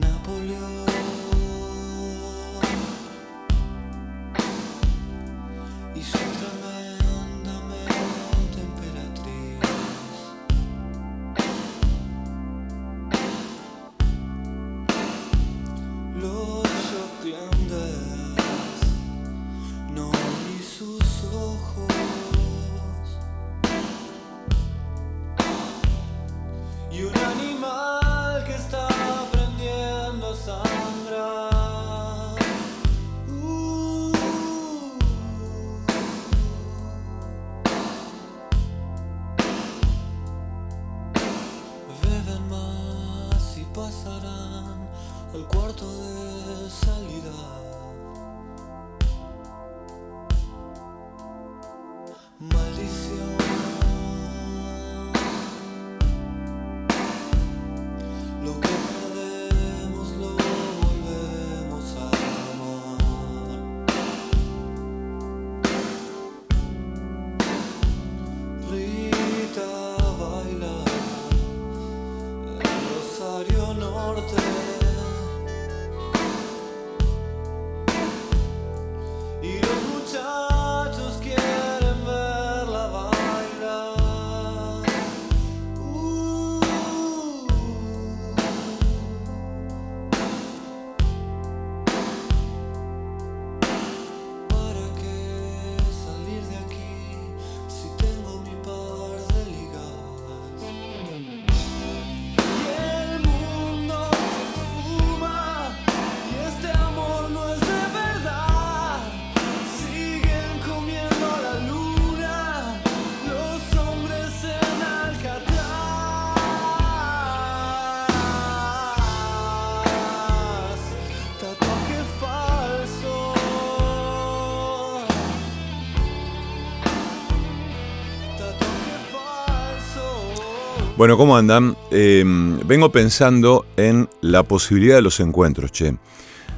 Napoleon Bueno, ¿cómo andan? Em, vengo pensando en la posibilidad de los encuentros, che.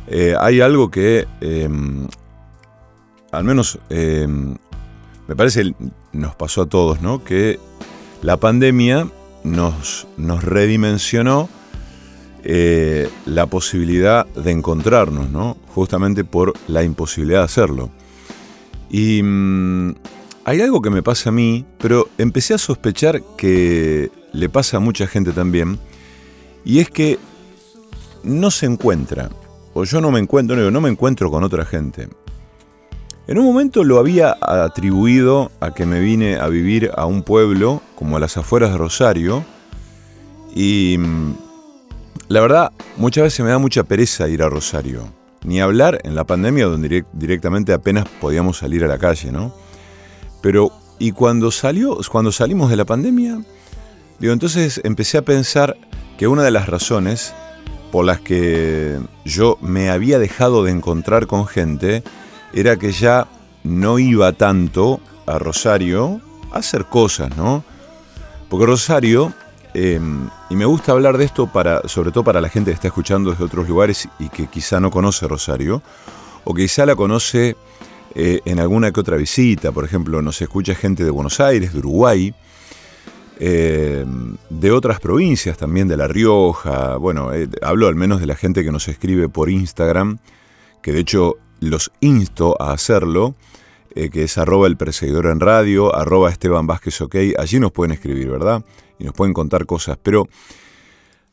Eh, hay algo que, em, al menos, em, me parece, nos pasó a todos, ¿no? Que la pandemia nos, nos redimensionó eh, la posibilidad de encontrarnos, ¿no? Justamente por la imposibilidad de hacerlo. Y mm, hay algo que me pasa a mí, pero empecé a sospechar que le pasa a mucha gente también, y es que no se encuentra, o yo no me encuentro, no, no me encuentro con otra gente. En un momento lo había atribuido a que me vine a vivir a un pueblo como a las afueras de Rosario, y mm, la verdad, muchas veces me da mucha pereza ir a Rosario. Ni hablar en la pandemia donde directamente apenas podíamos salir a la calle, ¿no? Pero, y cuando salió, cuando salimos de la pandemia, Digo, entonces empecé a pensar que una de las razones por las que yo me había dejado de encontrar con gente era que ya no iba tanto a Rosario a hacer cosas, ¿no? Porque Rosario, em, y me gusta hablar de esto para, sobre todo para la gente que está escuchando desde otros lugares y que quizá no conoce Rosario, o quizá la conoce eh, en alguna que otra visita, por ejemplo, nos escucha gente de Buenos Aires, de Uruguay, eh, de otras provincias también, de La Rioja, bueno, eh, hablo al menos de la gente que nos escribe por Instagram, que de hecho los insto a hacerlo, que es arroba el perseguidor en radio, arroba Esteban Vázquez OK, allí nos pueden escribir, ¿verdad? Y nos pueden contar cosas, pero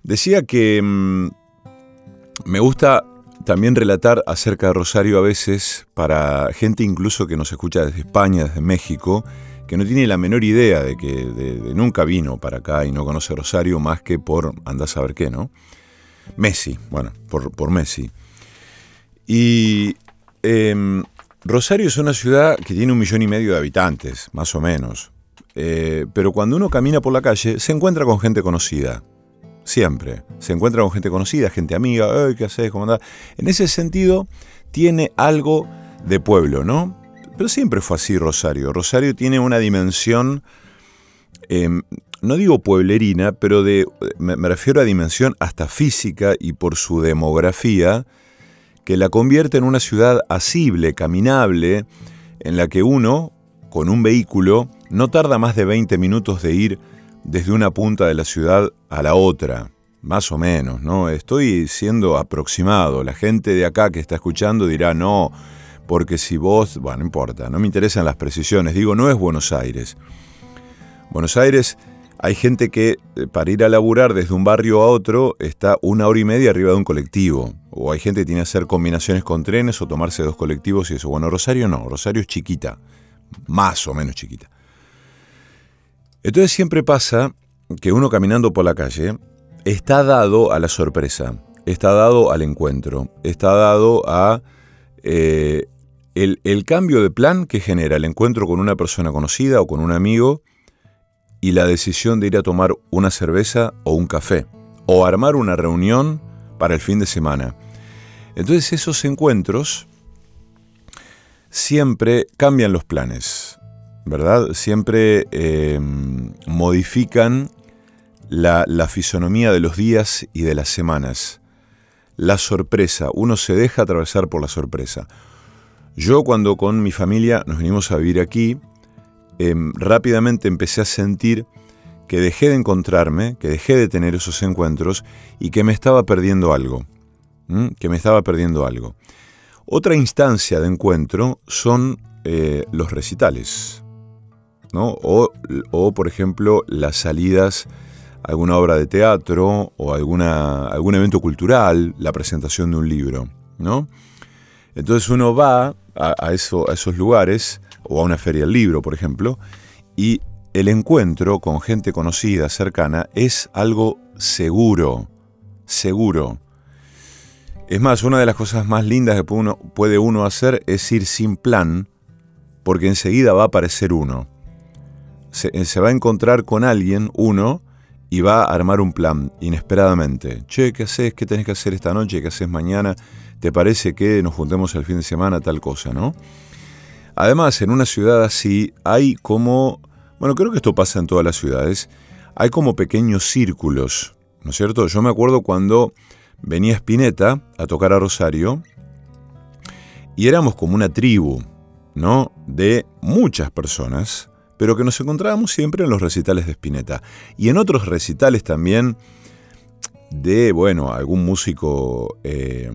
decía que mm, me gusta también relatar acerca de Rosario a veces para gente incluso que nos escucha desde España, desde México, que no tiene la menor idea de que nunca vino para acá y no conoce Rosario más que por andar a saber qué, ¿no? Messi, bueno, por, Messi. Y em, Rosario es una ciudad que tiene un millón y medio de habitantes, más o menos. Eh, pero cuando uno camina por la calle, se encuentra con gente conocida. Siempre. Se encuentra con gente conocida, gente amiga, ¿qué haces? ¿Cómo andás? En ese sentido, tiene algo de pueblo, ¿no? Pero siempre fue así Rosario. Rosario tiene una dimensión, em, no digo pueblerina, pero de, me, refiero a dimensión hasta física y por su demografía, que la convierte en una ciudad asible, caminable, en la que uno, con un vehículo, no tarda más de 20 minutos de ir desde una punta de la ciudad a la otra. más o menos, ¿no? Estoy siendo aproximado. La gente de acá que está escuchando dirá, no, porque si vos, bueno, no importa, no me interesan las precisiones. Digo, no es Buenos Aires. Buenos Aires hay gente que eh, para ir a laburar desde un barrio a otro está una hora y media arriba de un colectivo. O hay gente que tiene que hacer combinaciones con trenes o tomarse dos colectivos y eso. Bueno, Rosario no, Rosario es chiquita, más o menos chiquita. Entonces siempre pasa que uno caminando por la calle está dado a la sorpresa, está dado al encuentro, está dado a eh, el, cambio de plan que genera el encuentro con una persona conocida o con un amigo y la decisión de ir a tomar una cerveza o un café, o armar una reunión para el fin de semana. Entonces esos encuentros siempre cambian los planes. ¿verdad? Siempre eh, modifican la, fisonomía de los días y de las semanas. La sorpresa, uno se deja atravesar por la sorpresa. Yo cuando con mi familia nos venimos a vivir aquí, em, rápidamente empecé a sentir que dejé de encontrarme, que dejé de tener esos encuentros y que me estaba perdiendo algo. Que me estaba perdiendo algo. Otra instancia de encuentro son eh, los recitales. O, por ejemplo, las salidas alguna obra de teatro o alguna, algún evento cultural, la presentación de un libro, ¿no? Entonces uno va a, eso, a esos lugares, o a una feria del libro, por ejemplo, y el encuentro con gente conocida, cercana, es algo seguro, seguro. Es más, una de las cosas más lindas que puede uno hacer es ir sin plan, porque enseguida va a aparecer uno. Se, va a encontrar con alguien, uno, y va a armar un plan inesperadamente. Che, ¿qué haces? ¿Qué tenés que hacer esta noche? ¿Qué haces mañana? ¿Te parece que nos juntemos el fin de semana? Tal cosa, ¿no? Además, en una ciudad así hay como, bueno, creo que esto pasa en todas las ciudades, hay como pequeños círculos, ¿no es cierto? Yo me acuerdo cuando venía Spinetta a tocar a Rosario y éramos como una tribu, ¿no? De muchas personas pero que nos encontrábamos siempre en los recitales de Spinetta. Y en otros recitales también de, bueno, algún músico, eh,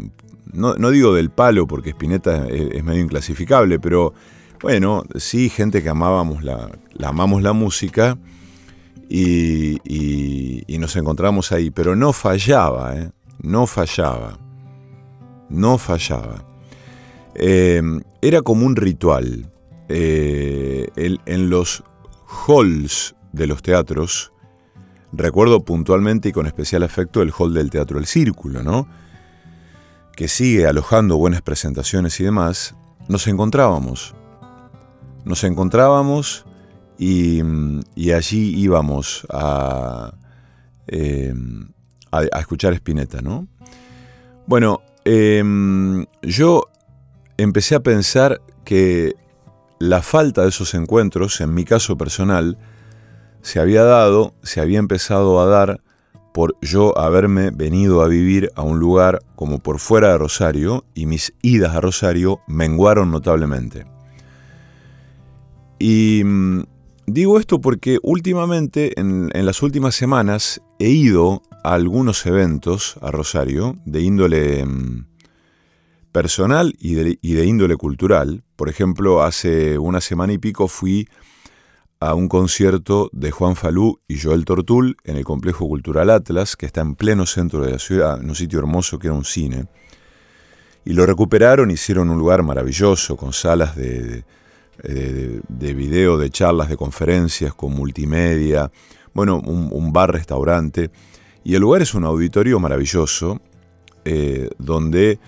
no, digo del palo porque Spinetta es, medio inclasificable, pero bueno, sí, gente que amábamos la, amamos la música y, nos encontramos ahí, pero no fallaba, ¿eh? no fallaba, no fallaba. Eh, era como un ritual. Eh, en los halls de los teatros, recuerdo puntualmente y con especial afecto el hall del Teatro El Círculo, ¿no? que sigue alojando buenas presentaciones y demás, nos encontrábamos. Nos encontrábamos y, allí íbamos a, eh, a, escuchar Spinetta, ¿no? Bueno, em, yo empecé a pensar que la falta de esos encuentros, en mi caso personal, se había dado, se había empezado a dar por yo haberme venido a vivir a un lugar como por fuera de Rosario y mis idas a Rosario menguaron notablemente. Y mm, digo esto porque últimamente, en, en, las últimas semanas, he ido a algunos eventos a Rosario de índole mm, personal y de, índole cultural. Por ejemplo, hace una semana y pico fui a un concierto de Juan Falú y Joel Tortul en el Complejo Cultural Atlas, que está en pleno centro de la ciudad, en un sitio hermoso que era un cine. Y lo recuperaron, hicieron un lugar maravilloso, con salas de, de, de video, de charlas, de conferencias, con multimedia, bueno, un, bar-restaurante. Y el lugar es un auditorio maravilloso, eh, donde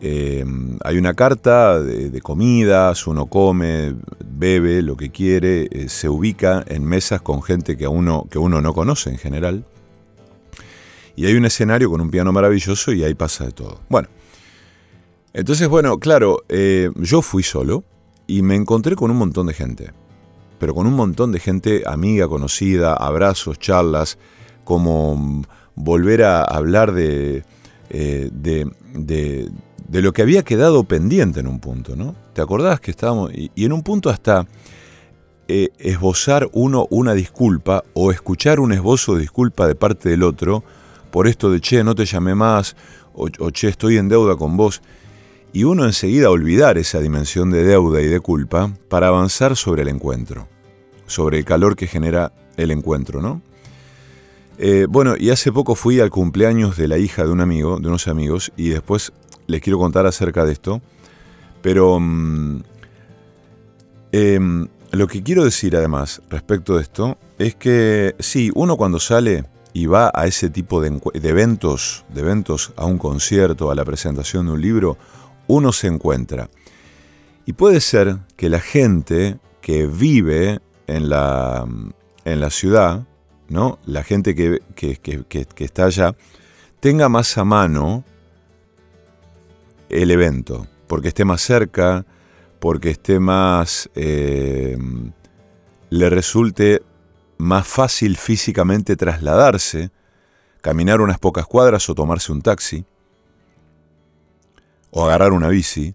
Em, hay una carta de, comidas, uno come, bebe lo que quiere, eh, se ubica en mesas con gente que, uno, que uno no conoce en general. Y hay un escenario con un piano maravilloso y ahí pasa de todo. Bueno, entonces, bueno, claro, eh, yo fui solo y me encontré con un montón de gente. Pero con un montón de gente amiga, conocida, abrazos, charlas, como mm, volver a hablar de, eh, de, de lo que había quedado pendiente en un punto, ¿no? ¿Te acordás que estábamos... Y, en un punto hasta eh, esbozar uno una disculpa o escuchar un esbozo de disculpa de parte del otro por esto de che, no te llamé más, o, che, estoy en deuda con vos. Y uno enseguida olvidar esa dimensión de deuda y de culpa para avanzar sobre el encuentro, sobre el calor que genera el encuentro, ¿no? Eh, bueno, y hace poco fui al cumpleaños de la hija de un amigo, de unos amigos, y después les quiero contar acerca de esto. Pero mm, em, lo que quiero decir además respecto de esto es que sí, uno cuando sale y va a ese tipo de, de eventos, de eventos, a un concierto, a la presentación de un libro, uno se encuentra. Y puede ser que la gente que vive en la, en la ciudad, ¿no? la gente que, está allá, tenga más a mano el evento, porque esté más cerca, porque esté más... Eh, le resulte más fácil físicamente trasladarse, caminar unas pocas cuadras o tomarse un taxi, o agarrar una bici,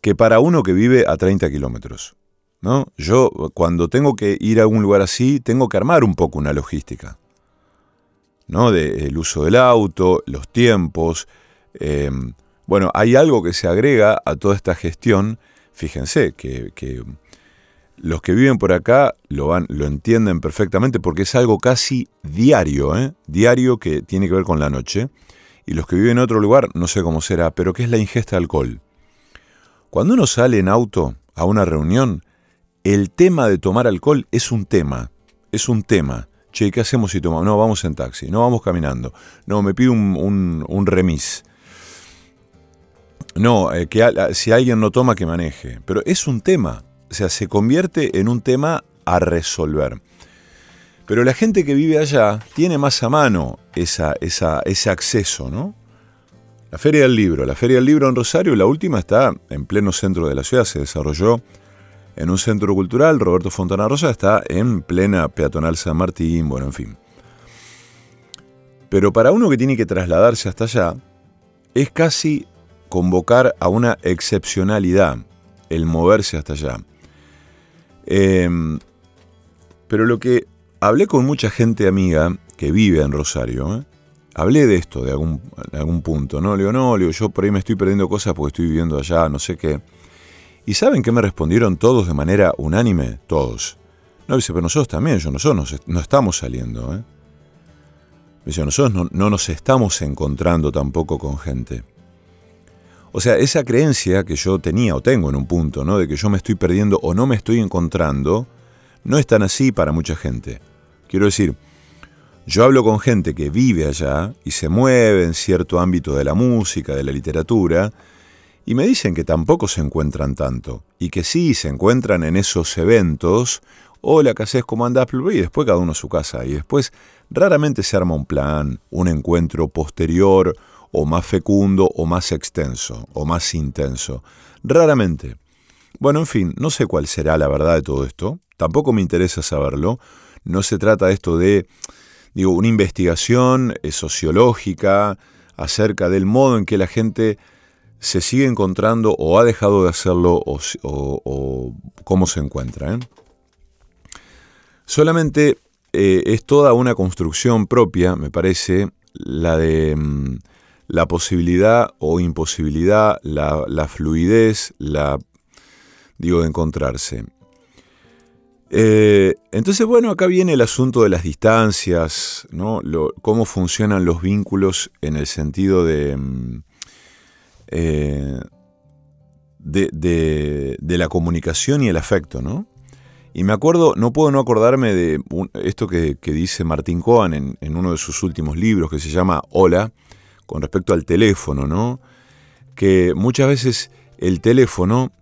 que para uno que vive a 30 kilómetros. ¿no? Yo cuando tengo que ir a un lugar así, tengo que armar un poco una logística. ¿no? De, el uso del auto, los tiempos. Eh, bueno, hay algo que se agrega a toda esta gestión. Fíjense que, los que viven por acá lo, van, lo entienden perfectamente porque es algo casi diario, ¿eh? diario que tiene que ver con la noche. Y los que viven en otro lugar, no sé cómo será, pero que es la ingesta de alcohol. Cuando uno sale en auto a una reunión, el tema de tomar alcohol es un tema, es un tema. Che, ¿qué hacemos si tomamos? No, vamos en taxi, no vamos caminando. No, me pido un, remis. No, eh, que si alguien no toma, que maneje. Pero es un tema, o sea, se convierte en un tema a resolver. Pero la gente que vive allá tiene más a mano esa, ese acceso, ¿no? La Feria del Libro. La Feria del Libro en Rosario, la última, está en pleno centro de la ciudad, se desarrolló en un centro cultural, Roberto Fontana Rosa está en plena peatonal San Martín, bueno, en fin. Pero para uno que tiene que trasladarse hasta allá, es casi convocar a una excepcionalidad el moverse hasta allá. Em, pero lo que hablé con mucha gente amiga que vive en Rosario, ¿eh? hablé de esto de algún, algún punto, ¿no? Le digo, no, le yo por ahí me estoy perdiendo cosas porque estoy viviendo allá, no sé qué. ¿Y saben qué me respondieron todos de manera unánime? Todos. No, dice, pero nosotros también, yo, nosotros no, estamos saliendo. ¿eh? Dice, nosotros no, no nos estamos encontrando tampoco con gente. O sea, esa creencia que yo tenía o tengo en un punto, ¿no? De que yo me estoy perdiendo o no me estoy encontrando, no es tan así para mucha gente. Quiero decir, yo hablo con gente que vive allá y se mueve en cierto ámbito de la música, de la literatura, y me dicen que tampoco se encuentran tanto, y que sí se encuentran en esos eventos, hola, ¿qué haces? ¿Cómo andás? Y después cada uno a su casa, y después raramente se arma un plan, un encuentro posterior, o más fecundo, o más extenso, o más intenso. Raramente. Bueno, en fin, no sé cuál será la verdad de todo esto, tampoco me interesa saberlo, no se trata esto de, digo, una investigación eh, sociológica acerca del modo en que la gente se sigue encontrando o ha dejado de hacerlo o, cómo se encuentra. ¿eh? Solamente eh, es toda una construcción propia, me parece, la de mm, la posibilidad o imposibilidad, la, fluidez, la, digo, de encontrarse. Eh, entonces, bueno, acá viene el asunto de las distancias, ¿no? cómo funcionan los vínculos en el sentido de, mm, eh, de, la comunicación y el afecto, ¿no? Y me acuerdo, no puedo no acordarme de esto que, dice Martín Cohen en, en, uno de sus últimos libros que se llama Hola, con respecto al teléfono, ¿no? Que muchas veces el teléfono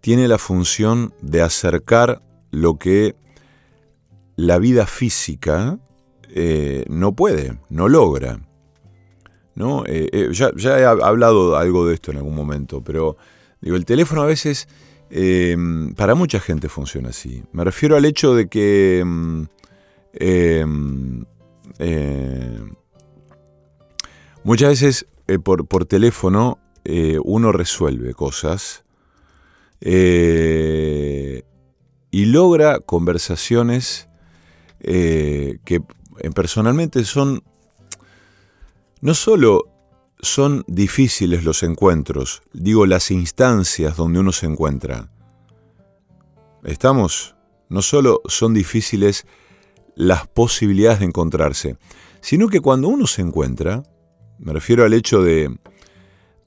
tiene la función de acercar lo que la vida física eh, no puede, no logra. ¿no? Eh, eh, ya, he hablado algo de esto en algún momento, pero digo, el teléfono a veces em, para mucha gente funciona así. Me refiero al hecho de que em, em, muchas veces por, por, teléfono uno resuelve cosas y logra conversaciones que personalmente son no solo son difíciles los encuentros, digo las instancias donde uno se encuentra. Estamos, no solo son difíciles las posibilidades de encontrarse, sino que cuando uno se encuentra, me refiero al hecho de,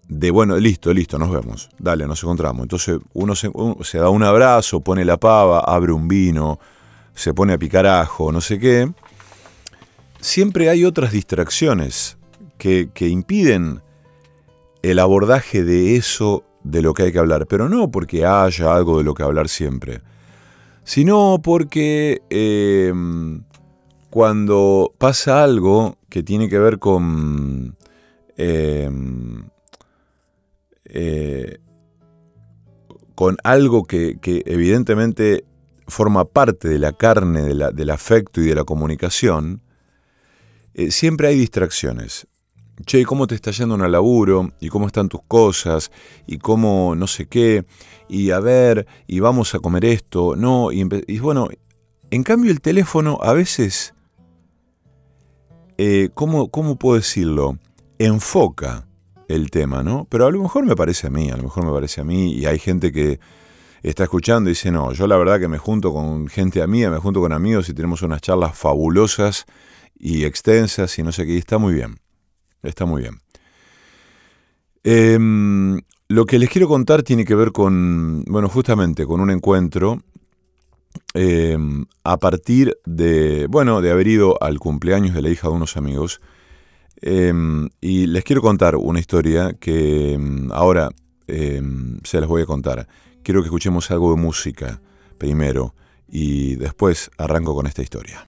de bueno, listo, listo, nos vemos, dale, nos encontramos. Entonces uno se, da un abrazo, pone la pava, abre un vino, se pone a picar ajo, no sé qué. Siempre hay otras distracciones que, impiden el abordaje de eso de lo que hay que hablar, pero no porque haya algo de lo que hablar siempre, sino porque em, cuando pasa algo que tiene que ver con em, eh, con algo que, evidentemente forma parte de la carne del afecto y de la comunicación, eh, siempre hay distracciones che, ¿cómo te está yendo en el laburo? ¿Y cómo están tus cosas? ¿Y cómo no sé qué? Y a ver, y vamos a comer esto, no, y, bueno, en cambio el teléfono a veces, eh, ¿cómo, ¿cómo puedo decirlo? Enfoca el tema, ¿no? Pero a lo mejor me parece a mí, a lo mejor me parece a mí, y hay gente que está escuchando y dice, no, yo la verdad que me junto con gente amiga, me junto con amigos y tenemos unas charlas fabulosas y extensas y no sé qué, y está muy bien. Está muy bien. Em, lo que les quiero contar tiene que ver con, bueno, justamente con un encuentro em, a partir de, bueno, de haber ido al cumpleaños de la hija de unos amigos. Em, y les quiero contar una historia que ahora se las voy a contar. Quiero que escuchemos algo de música primero y después arranco con esta historia.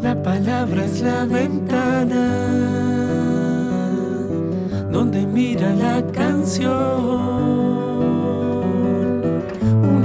La palabra es la ventana donde mira la canción.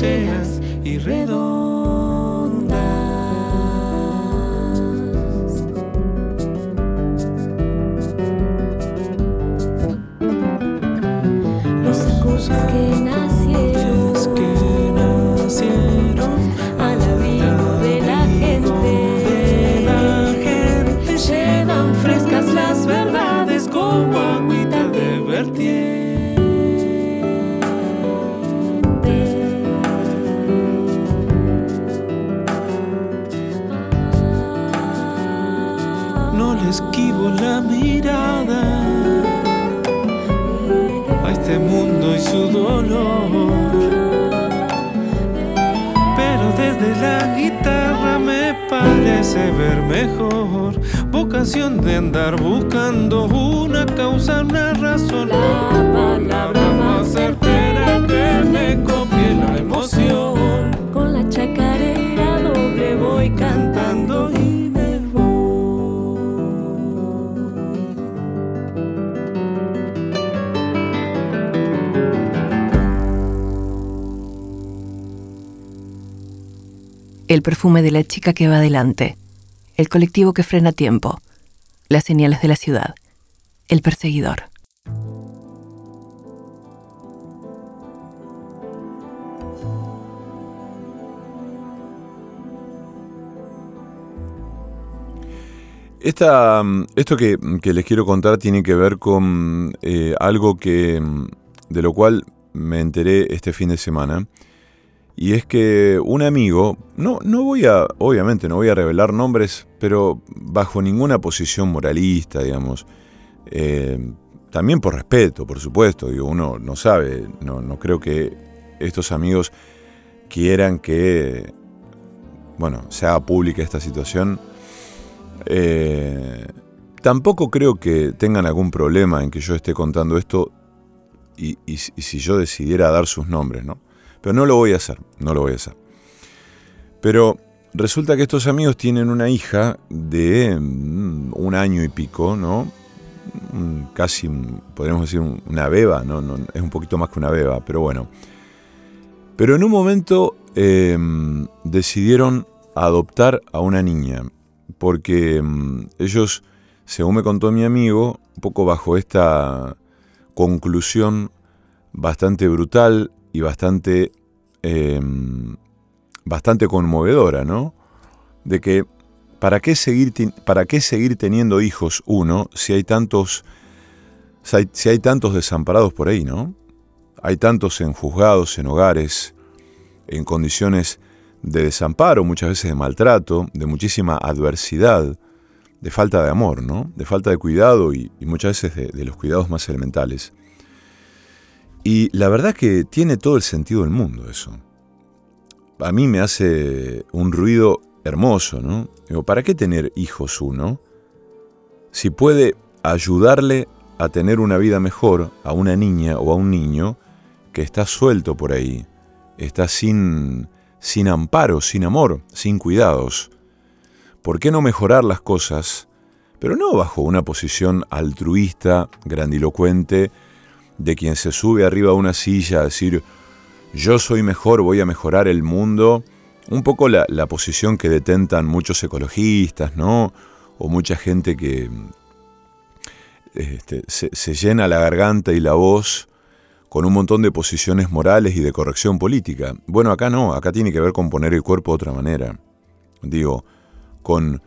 chance. hace ver mejor. Vocación de andar buscando una causa, una razón. La palabra más certera que me copie la emoción. Con la chacarera doble voy cantando y me voy. El perfume de la chica que va adelante. El colectivo que frena tiempo. Las señales de la ciudad. El perseguidor. Esta, mm, esto que, que les quiero contar tiene que ver con eh, algo que, mm, de lo cual me enteré este fin de semana. Y es que un amigo, no, no voy a, obviamente no voy a revelar nombres, pero bajo ninguna posición moralista, digamos. eh, también por respeto, por supuesto, digo, uno no sabe, no, no creo que estos amigos quieran que, bueno, se haga pública esta situación. Eh, tampoco creo que tengan algún problema en que yo esté contando esto y, si yo decidiera dar sus nombres, ¿no? Pero no lo voy a hacer, no lo voy a hacer. Pero resulta que estos amigos tienen una hija de mm, un año y pico, ¿no? Mm, Casi, podríamos decir, un- una beba, ¿no? No, Es un poquito más que una beba, pero bueno. Pero en un momento eh, decidieron adoptar a una niña, porque mm, ellos, según me contó mi amigo, un poco bajo esta conclusión bastante brutal y bastante, eh, bastante conmovedora, ¿no? De que, ¿para qué, seguir, ¿para qué seguir teniendo hijos uno si hay tantos, si hay, tantos desamparados por ahí, ¿no? Hay tantos en juzgados, en hogares, en condiciones de desamparo, muchas veces de maltrato, de muchísima adversidad, de falta de amor, ¿no? De falta de cuidado y, muchas veces de los cuidados más elementales. Y la verdad que tiene todo el sentido del mundo eso. A mí me hace un ruido hermoso, ¿no? Digo, ¿para qué tener hijos uno? Si puede ayudarle a tener una vida mejor a una niña o a un niño que está suelto por ahí, está sin, sin amparo, sin amor, sin cuidados. ¿Por qué no mejorar las cosas, pero no bajo una posición altruista, grandilocuente, de quien se sube arriba a una silla a decir, yo soy mejor, voy a mejorar el mundo? Un poco la, la posición que detentan muchos ecologistas, ¿no? O mucha gente que este, se, se llena la garganta y la voz con un montón de posiciones morales y de corrección política. Bueno, acá no, acá tiene que ver con poner el cuerpo de otra manera. Digo, con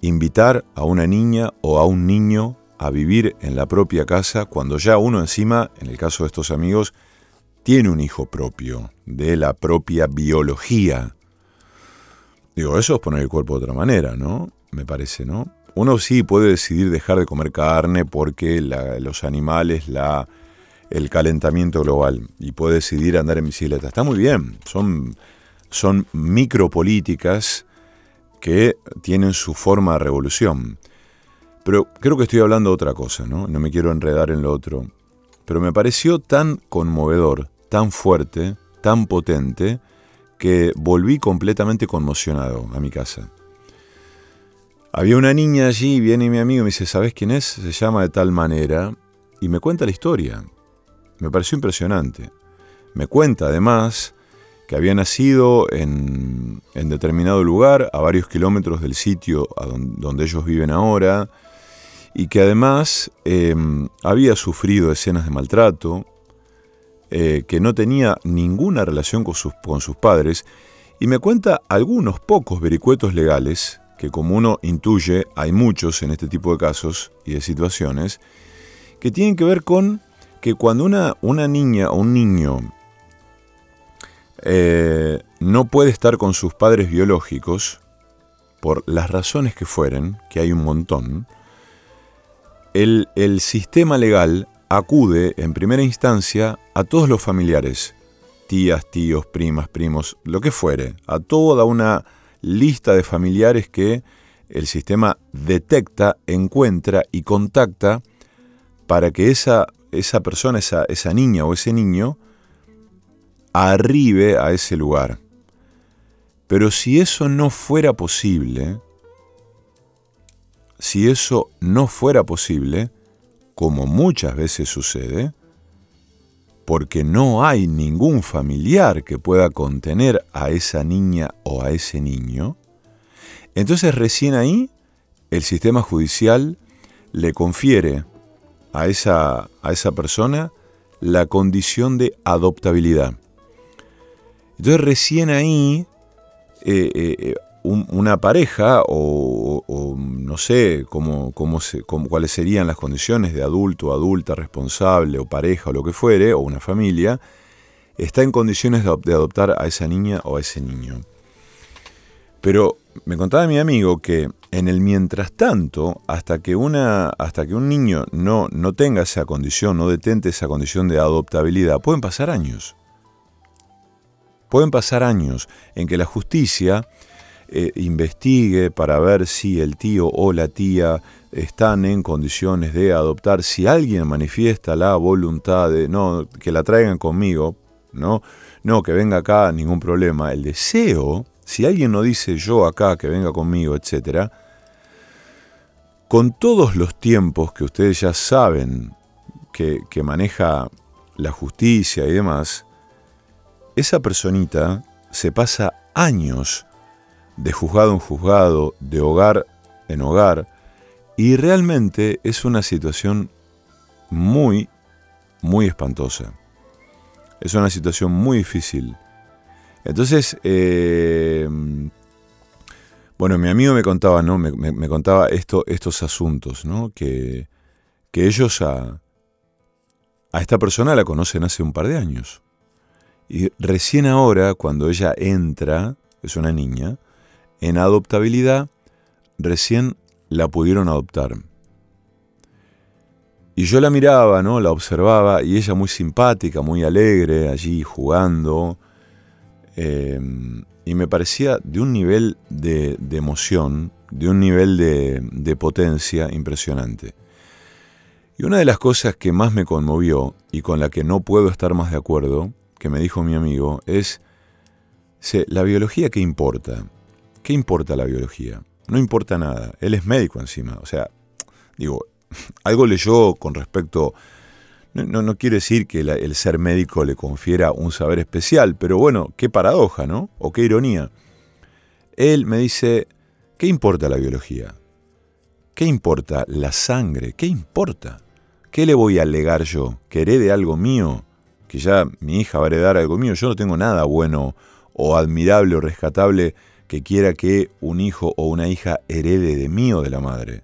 invitar a una niña o a un niño a vivir en la propia casa cuando ya uno encima, en el caso de estos amigos, tiene un hijo propio, de la propia biología. Digo, eso es poner el cuerpo de otra manera, ¿no? Me parece, ¿no? Uno sí puede decidir dejar de comer carne porque la- los animales, la, el calentamiento global, y puede decidir andar en bicicleta. Está muy bien, son, son micropolíticas que tienen su forma de revolución. Pero creo que estoy hablando de otra cosa, ¿no? No me quiero enredar en lo otro. Pero me pareció tan conmovedor, tan fuerte, tan potente, que volví completamente conmocionado a mi casa. Había una niña allí, viene mi amigo y me dice, ¿sabes quién es? Se llama de tal manera. Y me cuenta la historia. Me pareció impresionante. Me cuenta además que había nacido en, determinado lugar, a varios kilómetros del sitio donde ellos viven ahora, y que además eh, había sufrido escenas de maltrato, eh, que no tenía ninguna relación con sus, con sus padres, y me cuenta algunos pocos vericuetos legales, que como uno intuye, hay muchos en este tipo de casos y de situaciones, que tienen que ver con que cuando una, una niña o un niño eh, no puede estar con sus padres biológicos, por las razones que fueren, que hay un montón, el, sistema legal acude en primera instancia a todos los familiares, tías, tíos, primas, primos, lo que fuere, a toda una lista de familiares que el sistema detecta, encuentra y contacta para que esa, esa persona, esa niña o ese niño, arribe a ese lugar. Pero si eso no fuera posible, si eso no fuera posible, como muchas veces sucede, porque no hay ningún familiar que pueda contener a esa niña o a ese niño, entonces recién ahí el sistema judicial le confiere a esa, a esa persona la condición de adoptabilidad. Entonces recién ahí eh, eh, una pareja o, no sé cómo, cómo se, cuáles serían las condiciones de adulto, adulta, responsable o pareja o lo que fuere, o una familia, está en condiciones de, adoptar a esa niña o a ese niño. Pero me contaba mi amigo que en el mientras tanto, hasta que, una, hasta que un niño no, no tenga esa condición, no detente esa condición de adoptabilidad, pueden pasar años. Pueden pasar años en que la justicia eh, investigue para ver si el tío o la tía están en condiciones de adoptar. Si alguien manifiesta la voluntad de no, que la traigan conmigo, no, no, que venga acá, ningún problema. El deseo, si alguien no dice yo acá, que venga conmigo, etc., con todos los tiempos que ustedes ya saben que, que maneja la justicia y demás, esa personita se pasa años de juzgado en juzgado, de hogar en hogar, y realmente es una situación muy, muy espantosa. Es una situación muy difícil. Entonces, eh, bueno, mi amigo me contaba, ¿no? Me, contaba esto, estos asuntos, ¿no? Que, que ellos a, a esta persona la conocen hace un par de años. Y recién ahora, cuando ella entra, es una niña, en adoptabilidad recién la pudieron adoptar. Y yo la miraba, ¿no? La observaba y ella muy simpática, muy alegre, allí jugando. Eh, y me parecía de un nivel de, emoción, de un nivel de, de, potencia impresionante. Y una de las cosas que más me conmovió y con la que no puedo estar más de acuerdo, que me dijo mi amigo, es, ¿la biología qué importa? ¿Qué importa la biología? No importa nada. Él es médico encima. O sea, digo, algo leyó con respecto... No, no, quiere decir que el ser médico le confiera un saber especial, pero bueno, qué paradoja, ¿no? O qué ironía. Él me dice, ¿qué importa la biología? ¿Qué importa la sangre? ¿Qué importa? ¿Qué le voy a alegar yo? ¿Que herede algo mío? ¿Que ya mi hija va a heredar algo mío? Yo no tengo nada bueno o admirable o rescatable que quiera que un hijo o una hija herede de mí o de la madre.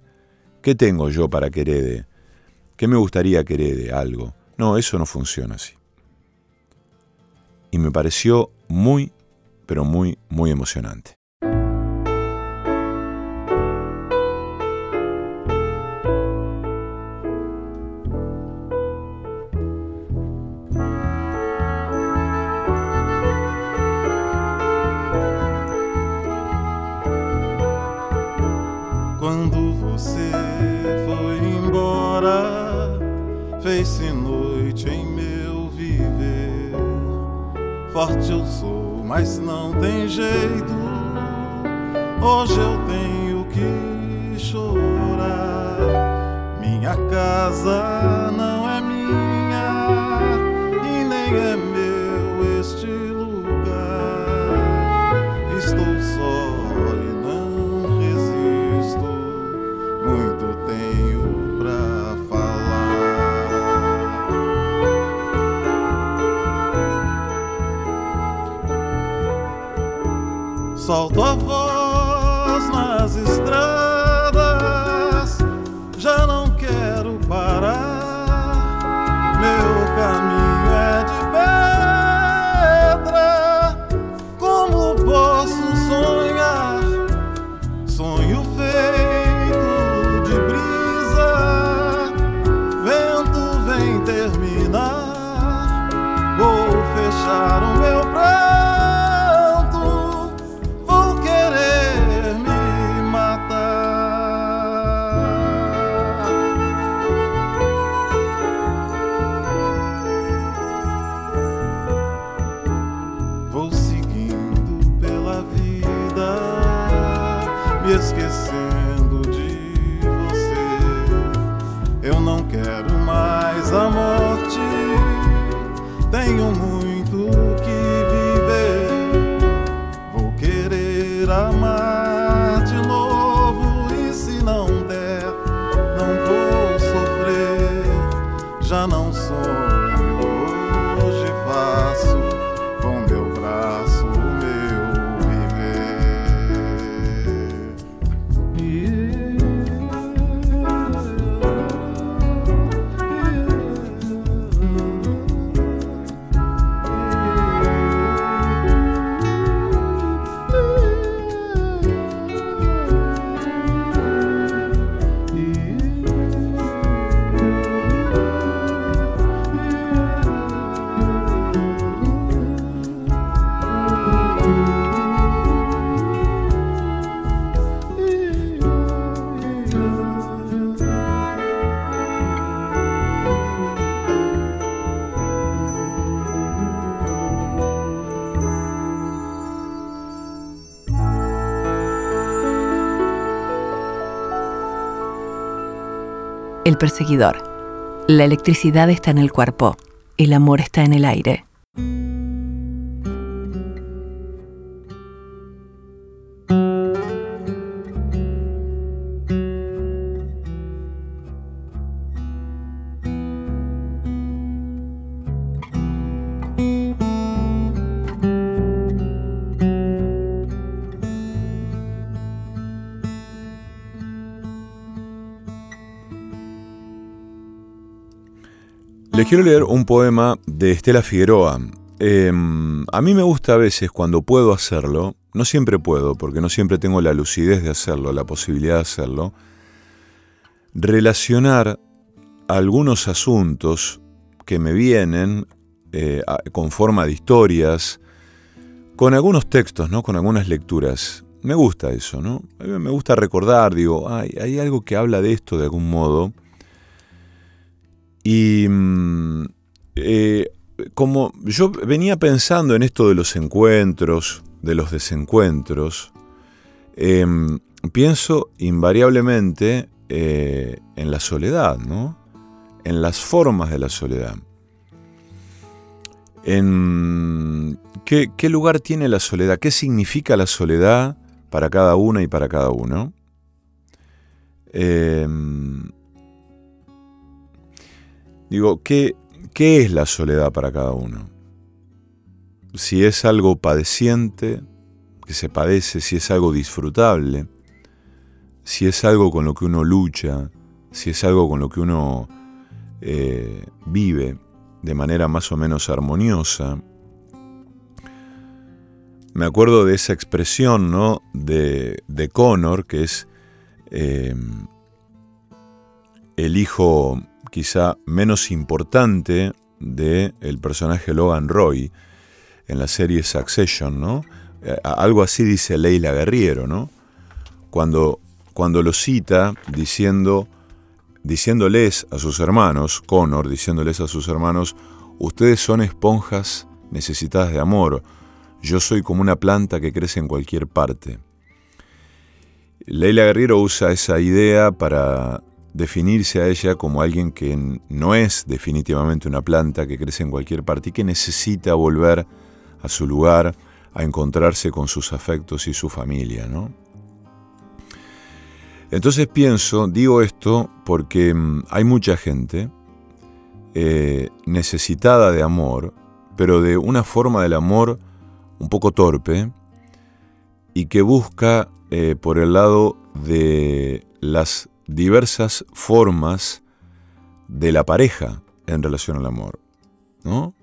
¿Qué tengo yo para que herede? ¿Qué me gustaría que herede? Algo. No, eso no funciona así. Y me pareció muy, pero muy, muy emocionante. Fez-se noite em meu viver. Forte eu sou, mas não tem jeito. Hoje eu tenho que chorar. Minha casa não é minha e nem é meu Perseguidor. La electricidad está en el cuerpo, el amor está en el aire. Quiero leer un poema de Estela Figueroa. Eh, a mí me gusta a veces cuando puedo hacerlo, no siempre puedo, porque no siempre tengo la lucidez de hacerlo, la posibilidad de hacerlo, relacionar algunos asuntos que me vienen eh, con forma de historias, con algunos textos, ¿no? con algunas lecturas. Me gusta eso, ¿no? Me gusta recordar, digo, "Ay, hay algo que habla de esto de algún modo. Y mm, eh, como yo venía pensando en esto de los encuentros, de los desencuentros, em, pienso invariablemente eh, en la soledad, ¿no? En las formas de la soledad. En qué, lugar tiene la soledad, qué significa la soledad para cada una y para cada uno. Em, Digo, ¿qué, ¿qué es la soledad para cada uno? Si es algo padeciente, que se padece, si es algo disfrutable, si es algo con lo que uno lucha, si es algo con lo que uno eh, vive de manera más o menos armoniosa. Me acuerdo de esa expresión ¿no? de, de Connor, que es eh, el hijo quizá menos importante del el personaje Logan Roy en la serie Succession, ¿no? Eh, algo así dice Leila Guerriero, ¿no? Cuando, cuando lo cita diciendo, diciéndoles a sus hermanos, Connor diciéndoles a sus hermanos, ustedes son esponjas necesitadas de amor, yo soy como una planta que crece en cualquier parte. Leila Guerriero usa esa idea para definirse a ella como alguien que no es definitivamente una planta que crece en cualquier parte y que necesita volver a su lugar, a encontrarse con sus afectos y su familia, ¿no? Entonces pienso, digo esto porque mm, hay mucha gente eh, necesitada de amor, pero de una forma del amor un poco torpe y que busca eh, por el lado de las diversas formas de la pareja en relación al amor, ¿no?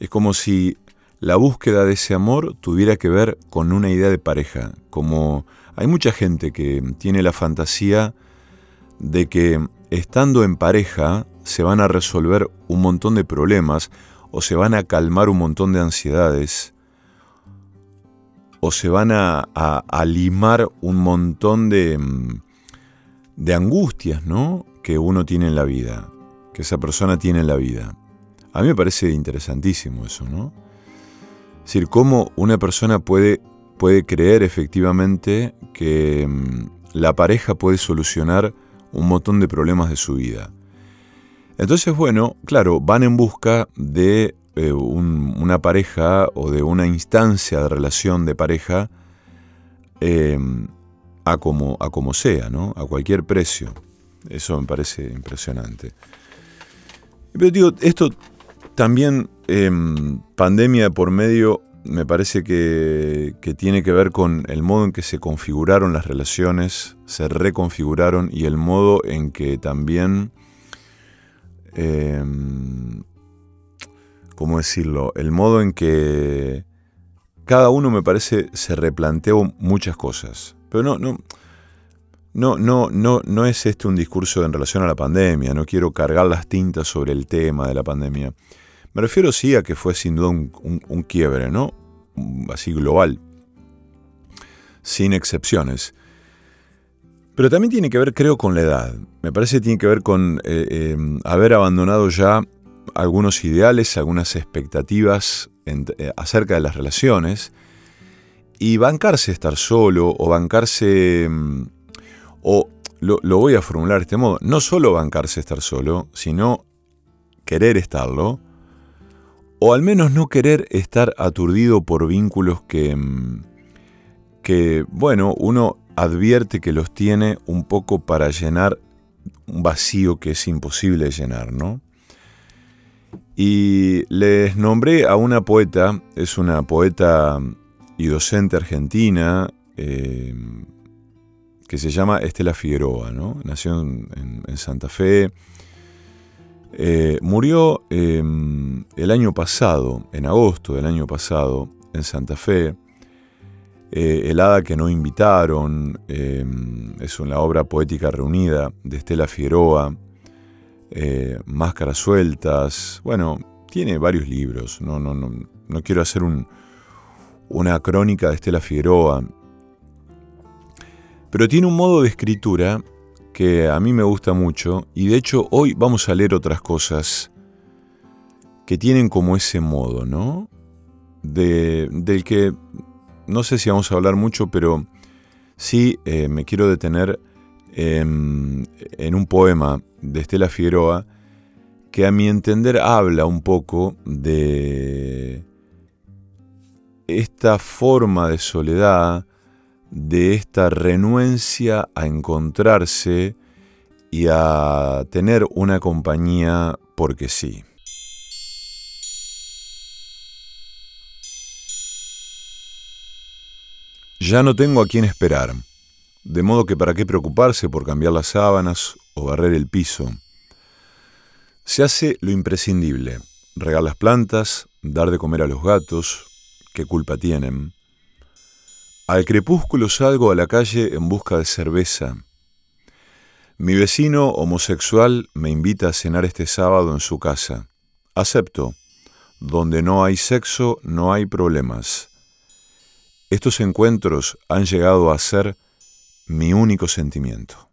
Es como si la búsqueda de ese amor tuviera que ver con una idea de pareja, como hay mucha gente que tiene la fantasía de que estando en pareja se van a resolver un montón de problemas o se van a calmar un montón de ansiedades o se van a, a, a limar un montón de, de angustias, ¿no? Que uno tiene en la vida, que esa persona tiene en la vida. A mí me parece interesantísimo eso, ¿no? Es decir, cómo una persona puede puede creer efectivamente que mm, la pareja puede solucionar un montón de problemas de su vida. Entonces, bueno, claro, van en busca de eh, una pareja o de una instancia de relación de pareja eh, a, como, a como sea, ¿no? A cualquier precio. Eso me parece impresionante. Pero digo, esto también, em, pandemia por medio, me parece que, tiene que ver con el modo en que se configuraron las relaciones, se reconfiguraron y el modo en que también, em, ¿cómo decirlo? El modo en que cada uno me parece se replanteó muchas cosas. Pero no, no, no, no, no, no es este un discurso en relación a la pandemia, no quiero cargar las tintas sobre el tema de la pandemia. Me refiero sí a que fue sin duda un, quiebre, ¿no? Así global, sin excepciones. Pero también tiene que ver, creo, con la edad. Me parece que tiene que ver con eh, eh, haber abandonado ya algunos ideales, algunas expectativas eh, acerca de las relaciones y bancarse estar solo o bancarse mm, o lo, voy a formular de este modo, no solo bancarse estar solo, sino querer estarlo, o al menos no querer estar aturdido por vínculos que, mm, que, bueno, uno advierte que los tiene un poco para llenar un vacío que es imposible llenar, ¿no? Y les nombré a una poeta, es una poeta y docente argentina, eh, que se llama Estela Figueroa, ¿no? Nació en, Santa Fe. Eh, murió em, el año pasado, en agosto del año pasado, en Santa Fe. Eh, el Hada que no invitaron em, es una obra poética reunida de Estela Figueroa. Máscaras sueltas. Bueno, tiene varios libros. No, no, no, no quiero hacer una crónica de Estela Figueroa. Pero tiene un modo de escritura que a mí me gusta mucho y de hecho hoy vamos a leer otras cosas que tienen como ese modo, ¿no? De, del que no sé si vamos a hablar mucho, pero sí eh, me quiero detener en, en un poema de Estela Figueroa que a mi entender habla un poco de esta forma de soledad de esta renuencia a encontrarse y a tener una compañía porque sí. Ya no tengo a quién esperar, de modo que para qué preocuparse por cambiar las sábanas o barrer el piso. Se hace lo imprescindible, regar las plantas, dar de comer a los gatos, qué culpa tienen, al crepúsculo salgo a la calle en busca de cerveza. Mi vecino homosexual me invita a cenar este sábado en su casa. Acepto. Donde no hay sexo, no hay problemas. Estos encuentros han llegado a ser mi único sentimiento.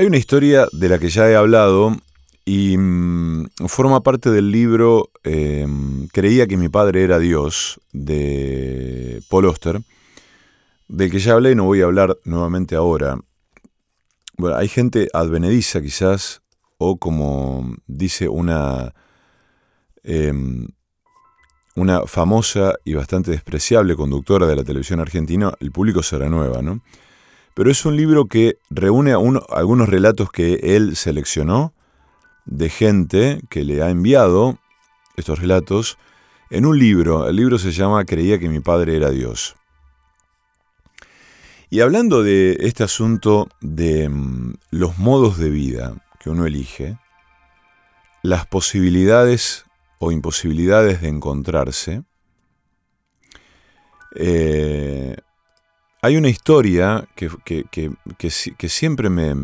Hay una historia de la que ya he hablado y mm, forma parte del libro eh, Creía que mi padre era Dios de Paul Oster, del que ya hablé y no voy a hablar nuevamente ahora. Bueno, hay gente advenediza quizás, o como dice una, eh, una famosa y bastante despreciable conductora de la televisión argentina, el público será nueva, ¿no? Pero es un libro que reúne algunos relatos que él seleccionó de gente que le ha enviado estos relatos en un libro. El libro se llama Creía que mi padre era Dios. Y hablando de este asunto de mm, los modos de vida que uno elige, las posibilidades o imposibilidades de encontrarse, eh, hay una historia que, que- que- que si- que siempre me,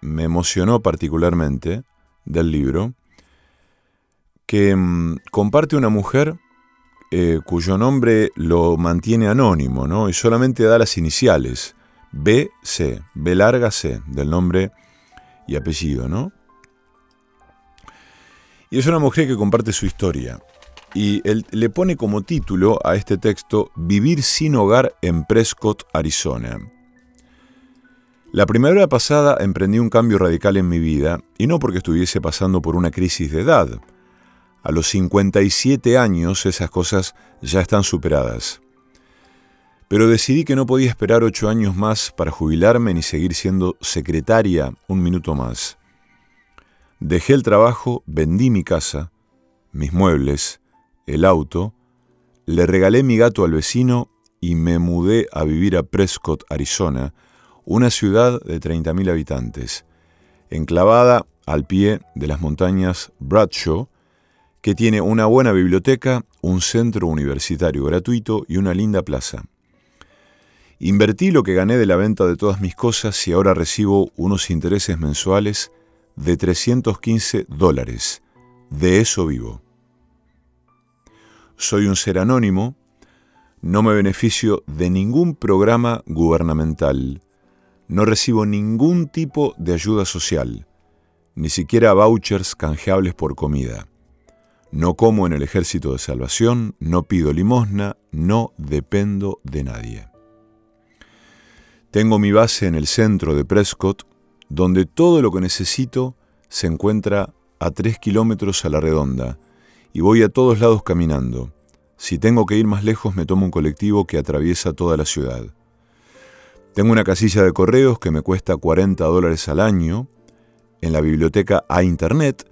me emocionó particularmente del libro, que mm, comparte una mujer eh, cuyo nombre lo mantiene anónimo, ¿no? Y solamente da las iniciales, BC, B larga C, del nombre y apellido, ¿no? Y es una mujer que comparte su historia. Y él le pone como título a este texto Vivir sin hogar en Prescott, Arizona. La primavera pasada emprendí un cambio radical en mi vida, y no porque estuviese pasando por una crisis de edad. A los 57 años esas cosas ya están superadas. Pero decidí que no podía esperar ocho años más para jubilarme ni seguir siendo secretaria un minuto más. Dejé el trabajo, vendí mi casa, mis muebles, el auto, le regalé mi gato al vecino y me mudé a vivir a Prescott, Arizona, una ciudad de 30.000 habitantes, enclavada al pie de las montañas Bradshaw, que tiene una buena biblioteca, un centro universitario gratuito y una linda plaza. Invertí lo que gané de la venta de todas mis cosas y ahora recibo unos intereses mensuales de 315 dólares. De eso vivo. Soy un ser anónimo, no me beneficio de ningún programa gubernamental, no recibo ningún tipo de ayuda social, ni siquiera vouchers canjeables por comida. No como en el ejército de salvación, no pido limosna, no dependo de nadie. Tengo mi base en el centro de Prescott, donde todo lo que necesito se encuentra a tres kilómetros a la redonda, y voy a todos lados caminando. Si tengo que ir más lejos, me tomo un colectivo que atraviesa toda la ciudad. Tengo una casilla de correos que me cuesta 40 dólares al año, en la biblioteca a Internet,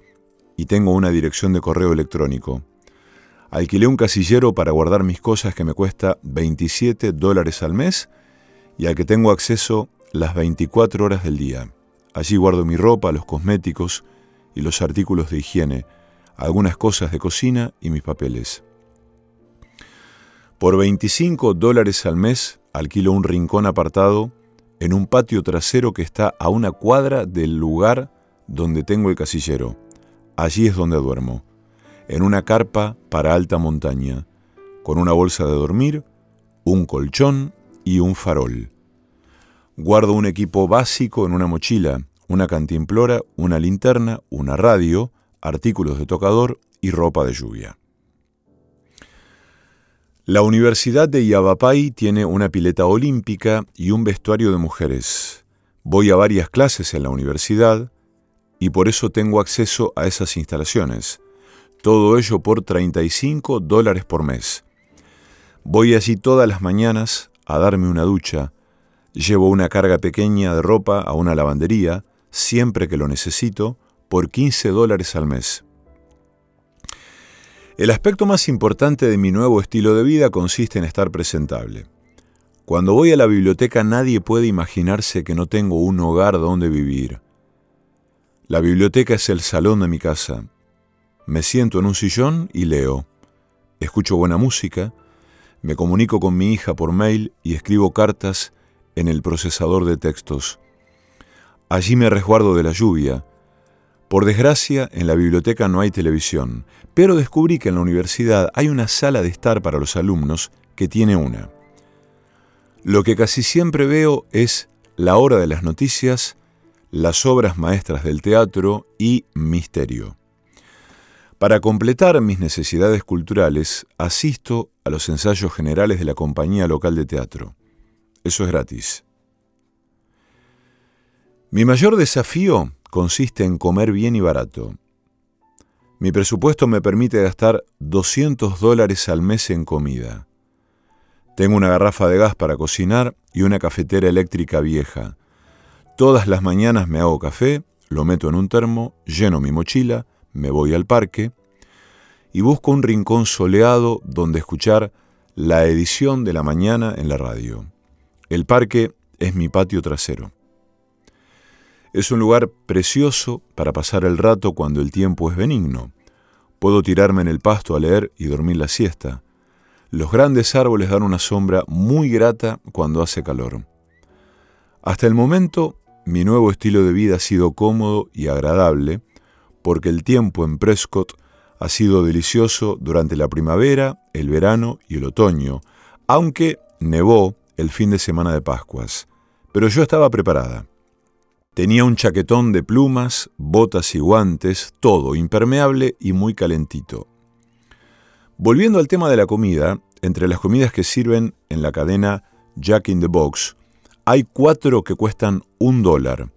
y tengo una dirección de correo electrónico. Alquilé un casillero para guardar mis cosas que me cuesta 27 dólares al mes y al que tengo acceso las 24 horas del día. Allí guardo mi ropa, los cosméticos y los artículos de higiene, algunas cosas de cocina y mis papeles. Por 25 dólares al mes alquilo un rincón apartado en un patio trasero que está a una cuadra del lugar donde tengo el casillero. Allí es donde duermo, en una carpa para alta montaña, con una bolsa de dormir, un colchón y un farol. Guardo un equipo básico en una mochila, una cantimplora, una linterna, una radio, artículos de tocador y ropa de lluvia. La Universidad de Yavapai tiene una pileta olímpica y un vestuario de mujeres. Voy a varias clases en la universidad y por eso tengo acceso a esas instalaciones. Todo ello por 35 dólares por mes. Voy allí todas las mañanas a darme una ducha, llevo una carga pequeña de ropa a una lavandería, siempre que lo necesito, por 15 dólares al mes. El aspecto más importante de mi nuevo estilo de vida consiste en estar presentable. Cuando voy a la biblioteca nadie puede imaginarse que no tengo un hogar donde vivir. La biblioteca es el salón de mi casa. Me siento en un sillón y leo. Escucho buena música, me comunico con mi hija por mail y escribo cartas en el procesador de textos. Allí me resguardo de la lluvia. Por desgracia, en la biblioteca no hay televisión, pero descubrí que en la universidad hay una sala de estar para los alumnos que tiene una. Lo que casi siempre veo es la hora de las noticias, las obras maestras del teatro y misterio. Para completar mis necesidades culturales, asisto a los ensayos generales de la compañía local de teatro. Eso es gratis. Mi mayor desafío consiste en comer bien y barato. Mi presupuesto me permite gastar 200 dólares al mes en comida. Tengo una garrafa de gas para cocinar y una cafetera eléctrica vieja. Todas las mañanas me hago café, lo meto en un termo, lleno mi mochila, me voy al parque y busco un rincón soleado donde escuchar la edición de la mañana en la radio. El parque es mi patio trasero. Es un lugar precioso para pasar el rato cuando el tiempo es benigno. Puedo tirarme en el pasto a leer y dormir la siesta. Los grandes árboles dan una sombra muy grata cuando hace calor. Hasta el momento, mi nuevo estilo de vida ha sido cómodo y agradable, porque el tiempo en Prescott ha sido delicioso durante la primavera, el verano y el otoño, aunque nevó el fin de semana de Pascuas. Pero yo estaba preparada. Tenía un chaquetón de plumas, botas y guantes, todo impermeable y muy calentito. Volviendo al tema de la comida, entre las comidas que sirven en la cadena Jack in the Box, hay cuatro que cuestan un dólar.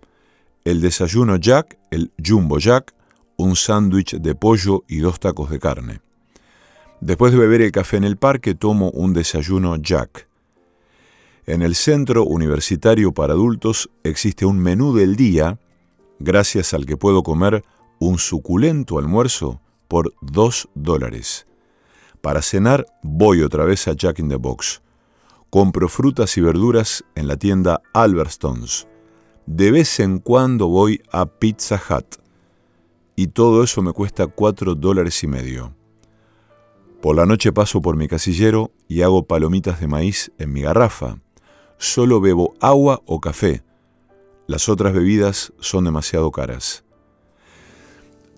El desayuno Jack, el Jumbo Jack, un sándwich de pollo y dos tacos de carne. Después de beber el café en el parque, tomo un desayuno Jack. En el Centro Universitario para Adultos existe un menú del día, gracias al que puedo comer un suculento almuerzo por dos dólares. Para cenar voy otra vez a Jack in the Box. Compro frutas y verduras en la tienda Albertsons. De vez en cuando voy a Pizza Hut. Y todo eso me cuesta 4 dólares y medio. Por la noche paso por mi casillero y hago palomitas de maíz en mi garrafa. Solo bebo agua o café. Las otras bebidas son demasiado caras.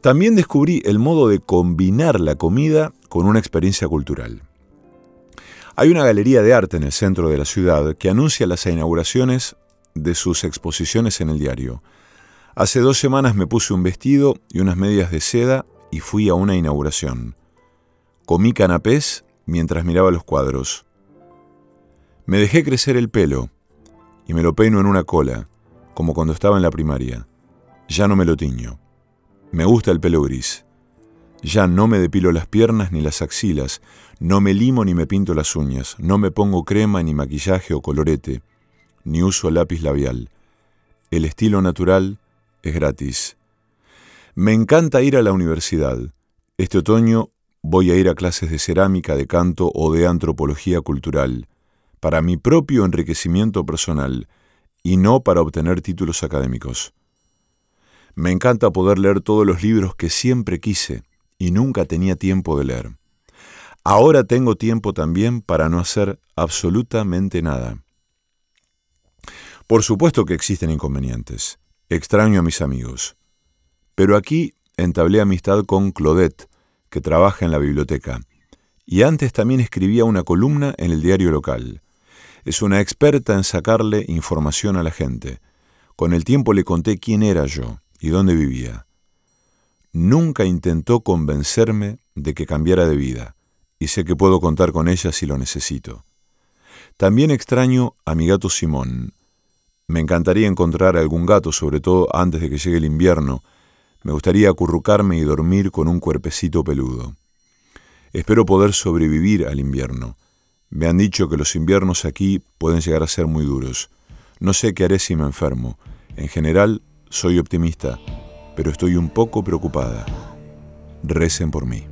También descubrí el modo de combinar la comida con una experiencia cultural. Hay una galería de arte en el centro de la ciudad que anuncia las inauguraciones de sus exposiciones en el diario. Hace dos semanas me puse un vestido y unas medias de seda y fui a una inauguración. Comí canapés mientras miraba los cuadros. Me dejé crecer el pelo y me lo peino en una cola, como cuando estaba en la primaria. Ya no me lo tiño. Me gusta el pelo gris. Ya no me depilo las piernas ni las axilas, no me limo ni me pinto las uñas, no me pongo crema ni maquillaje o colorete, ni uso lápiz labial. El estilo natural es gratis. Me encanta ir a la universidad. Este otoño voy a ir a clases de cerámica, de canto o de antropología cultural, para mi propio enriquecimiento personal y no para obtener títulos académicos. Me encanta poder leer todos los libros que siempre quise y nunca tenía tiempo de leer. Ahora tengo tiempo también para no hacer absolutamente nada. Por supuesto que existen inconvenientes. Extraño a mis amigos. Pero aquí entablé amistad con Claudette, que trabaja en la biblioteca, y antes también escribía una columna en el diario local. Es una experta en sacarle información a la gente. Con el tiempo le conté quién era yo y dónde vivía. Nunca intentó convencerme de que cambiara de vida, y sé que puedo contar con ella si lo necesito. También extraño a mi gato Simón. Me encantaría encontrar algún gato, sobre todo antes de que llegue el invierno. Me gustaría acurrucarme y dormir con un cuerpecito peludo. Espero poder sobrevivir al invierno. Me han dicho que los inviernos aquí pueden llegar a ser muy duros. No sé qué haré si me enfermo. En general, soy optimista, pero estoy un poco preocupada. Recen por mí.